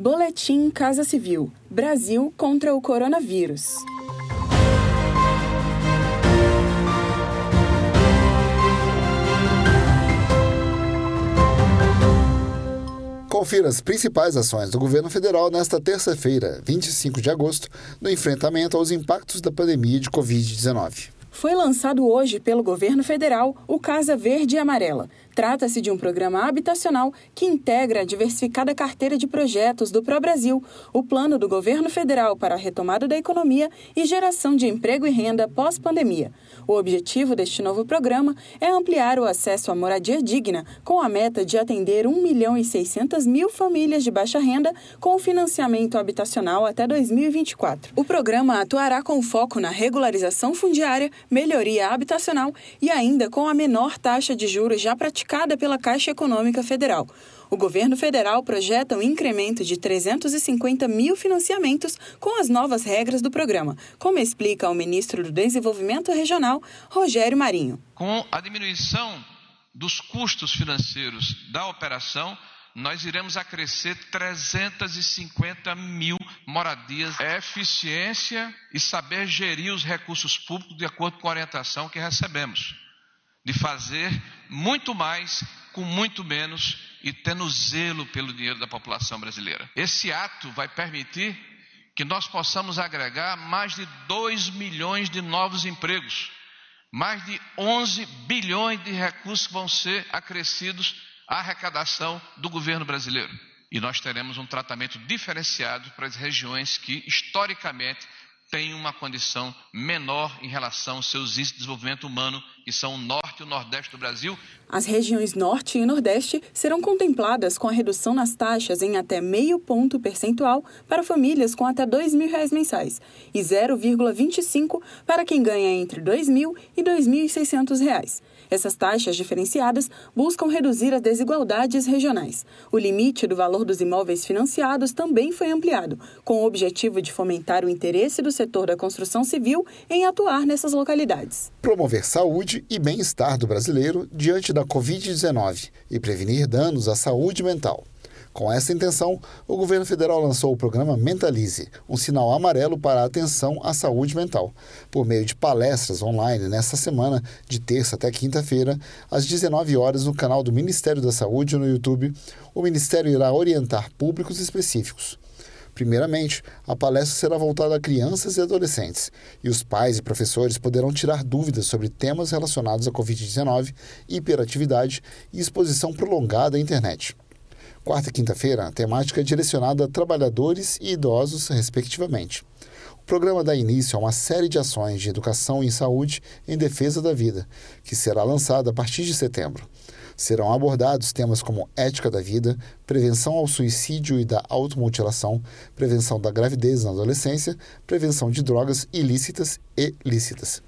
Boletim Casa Civil: Brasil contra o coronavírus. Confira as principais ações do governo federal nesta terça-feira, 25 de agosto, no enfrentamento aos impactos da pandemia de Covid-19. Foi lançado hoje pelo governo federal o Casa Verde e Amarela, Trata-se de um programa habitacional que integra a diversificada carteira de projetos do Pro-Brasil, o plano do governo federal para a retomada da economia e geração de emprego e renda pós-pandemia. O objetivo deste novo programa é ampliar o acesso à moradia digna, com a meta de atender 1 milhão e 600 mil famílias de baixa renda com financiamento habitacional até 2024. O programa atuará com foco na regularização fundiária, melhoria habitacional e ainda com a menor taxa de juros já praticada pela Caixa Econômica Federal. O governo federal projeta um incremento de 350 mil financiamentos com as novas regras do programa, como explica o ministro do Desenvolvimento Regional, Rogério Marinho. Com a diminuição dos custos financeiros da operação, nós iremos acrescer 350 mil moradias. É eficiência e saber gerir os recursos públicos de acordo com a orientação que recebemos de fazer muito mais com muito menos e tendo zelo pelo dinheiro da população brasileira. Esse ato vai permitir que nós possamos agregar mais de 2 milhões de novos empregos, mais de 11 bilhões de recursos que vão ser acrescidos à arrecadação do governo brasileiro. E nós teremos um tratamento diferenciado para as regiões que, historicamente, têm uma condição menor em relação aos seus índices de desenvolvimento humano, que são o norte e o nordeste do Brasil. As regiões norte e nordeste serão contempladas com a redução nas taxas em até meio ponto percentual para famílias com até 2 mil reais mensais e 0,25 para quem ganha entre R$ 2 mil e 2.600 reais. Essas taxas diferenciadas buscam reduzir as desigualdades regionais. O limite do valor dos imóveis financiados também foi ampliado, com o objetivo de fomentar o interesse do setor da construção civil em atuar nessas localidades. Promover saúde e bem-estar do brasileiro diante da Covid-19 e prevenir danos à saúde mental. Com essa intenção, o governo federal lançou o programa Mentalize, um sinal amarelo para a atenção à saúde mental, por meio de palestras online nesta semana, de terça até quinta-feira, às 19 horas no canal do Ministério da Saúde no YouTube. O ministério irá orientar públicos específicos. Primeiramente, a palestra será voltada a crianças e adolescentes, e os pais e professores poderão tirar dúvidas sobre temas relacionados à Covid-19, hiperatividade e exposição prolongada à internet. Quarta e quinta-feira, a temática é direcionada a trabalhadores e idosos, respectivamente. O programa dá início a uma série de ações de educação e saúde em defesa da vida, que será lançada a partir de setembro. Serão abordados temas como ética da vida, prevenção ao suicídio e da automutilação, prevenção da gravidez na adolescência, prevenção de drogas ilícitas e lícitas.